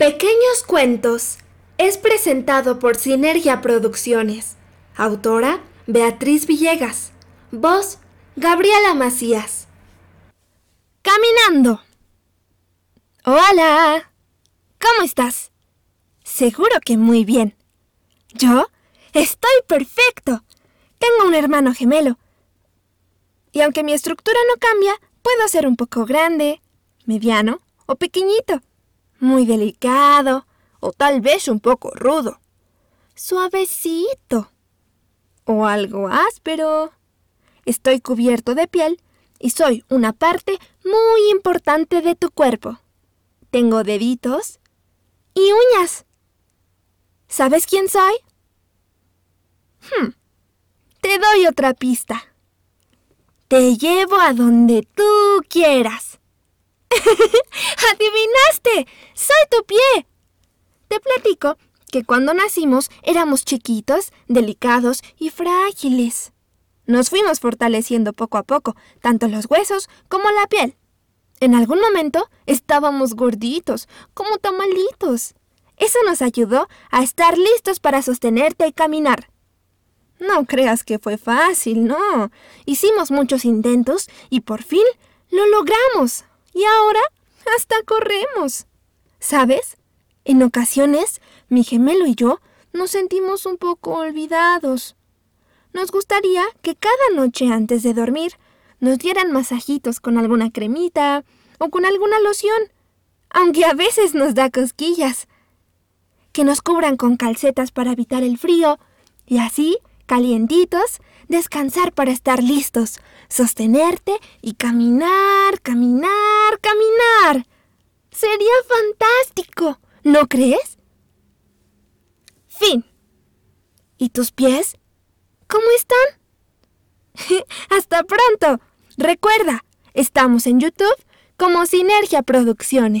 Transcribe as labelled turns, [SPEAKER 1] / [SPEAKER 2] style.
[SPEAKER 1] Pequeños Cuentos es presentado por Sinergia Producciones. Autora Beatriz Villegas. Voz Gabriela Macías.
[SPEAKER 2] Caminando. Hola. ¿Cómo estás? Seguro que muy bien. Yo estoy perfecto. Tengo un hermano gemelo. Y aunque mi estructura no cambia, puedo ser un poco grande, mediano o pequeñito muy delicado o tal vez un poco rudo, suavecito o algo áspero. Estoy cubierto de piel y soy una parte muy importante de tu cuerpo. Tengo deditos y uñas. ¿Sabes quién soy? Hmm. Te doy otra pista. Te llevo a donde tú quieras. ¡Adivinaste! ¡Soy tu pie! Te platico que cuando nacimos éramos chiquitos, delicados y frágiles. Nos fuimos fortaleciendo poco a poco, tanto los huesos como la piel. En algún momento estábamos gorditos, como tamalitos. Eso nos ayudó a estar listos para sostenerte y caminar. No creas que fue fácil, no. Hicimos muchos intentos y por fin lo logramos. Y ahora hasta corremos. ¿Sabes? En ocasiones, mi gemelo y yo nos sentimos un poco olvidados. Nos gustaría que cada noche antes de dormir nos dieran masajitos con alguna cremita o con alguna loción, aunque a veces nos da cosquillas. Que nos cubran con calcetas para evitar el frío y así, calientitos, descansar para estar listos, sostenerte y caminar, caminar, caminar. Sería fantástico, ¿no crees? Fin. ¿Y tus pies? ¿Cómo están? Hasta pronto. Recuerda, estamos en YouTube como Sinergia Producciones.